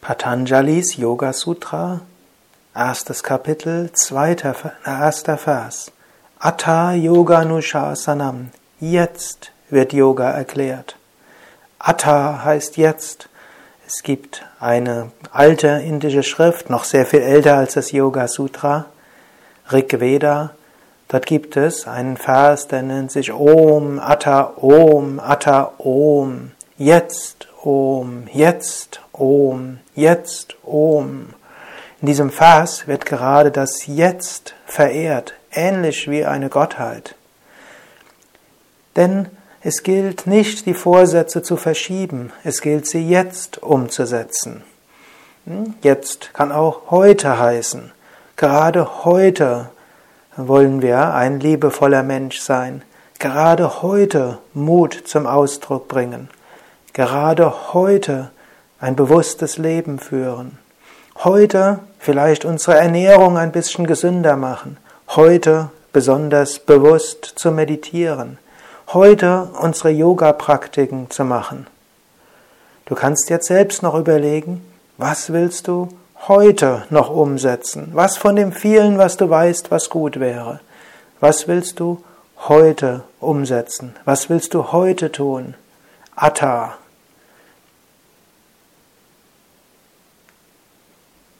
Patanjalis Yoga Sutra, erstes Kapitel, zweiter, erster Vers. Atta Yoga Nushasanam. Jetzt wird Yoga erklärt. Atta heißt jetzt. Es gibt eine alte indische Schrift, noch sehr viel älter als das Yoga Sutra, Rig Veda. Dort gibt es einen Vers, der nennt sich Om, Atta, Om, Atta, Om. Jetzt, Om, jetzt, Om, jetzt, Om. In diesem Vers wird gerade das Jetzt verehrt, ähnlich wie eine Gottheit. Denn es gilt nicht, die Vorsätze zu verschieben, es gilt, sie jetzt umzusetzen. Hm? Jetzt kann auch heute heißen. Gerade heute wollen wir ein liebevoller Mensch sein. Gerade heute Mut zum Ausdruck bringen. Gerade heute ein bewusstes Leben führen. Heute vielleicht unsere Ernährung ein bisschen gesünder machen. Heute besonders bewusst zu meditieren. Heute unsere Yoga-Praktiken zu machen. Du kannst jetzt selbst noch überlegen, was willst du heute noch umsetzen? Was von dem vielen, was du weißt, was gut wäre? Was willst du heute umsetzen? Was willst du heute tun? Atta.